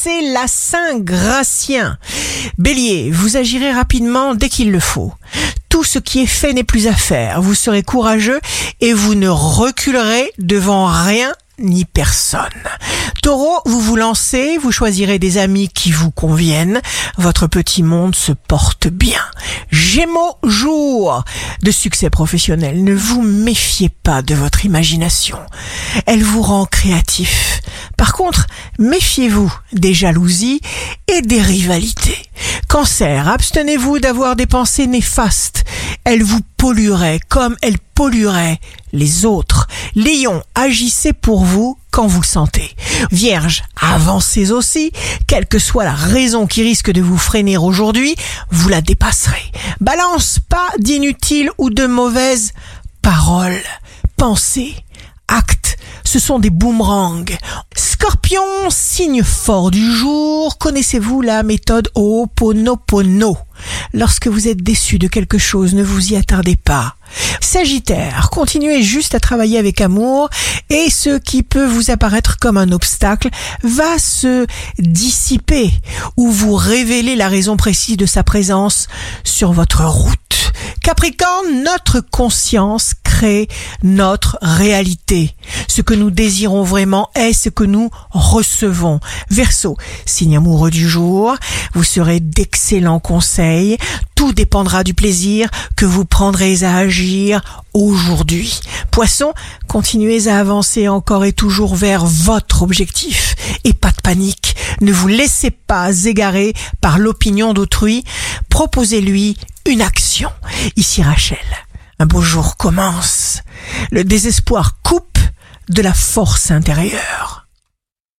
c'est la Saint-Gratien. Bélier, vous agirez rapidement dès qu'il le faut. Tout ce qui est fait n'est plus à faire. Vous serez courageux et vous ne reculerez devant rien ni personne. Taureau, vous vous lancez, vous choisirez des amis qui vous conviennent, votre petit monde se porte bien. Gémeaux, jour de succès professionnel, ne vous méfiez pas de votre imagination, elle vous rend créatif. Par contre, méfiez-vous des jalousies et des rivalités. Cancer, abstenez-vous d'avoir des pensées néfastes. Elles vous pollueraient comme elles pollueraient les autres. Lion, agissez pour vous quand vous le sentez. Vierge, avancez aussi, quelle que soit la raison qui risque de vous freiner aujourd'hui, vous la dépasserez. Balance, pas d'inutiles ou de mauvaises paroles, pensées, actes, ce sont des boomerangs. Scorpion, signe fort du jour, connaissez-vous la méthode Ho'oponopono? Lorsque vous êtes déçu de quelque chose, ne vous y attardez pas. Sagittaire, continuez juste à travailler avec amour et ce qui peut vous apparaître comme un obstacle va se dissiper ou vous révéler la raison précise de sa présence sur votre route. Capricorne, notre conscience notre réalité. Ce que nous désirons vraiment est ce que nous recevons. Verseau, signe amoureux du jour, vous serez d'excellents conseils. Tout dépendra du plaisir que vous prendrez à agir aujourd'hui. Poisson, continuez à avancer encore et toujours vers votre objectif. Et pas de panique. Ne vous laissez pas égarer par l'opinion d'autrui. Proposez-lui une action. Ici Rachel. Un beau jour commence. Le désespoir coupe de la force intérieure.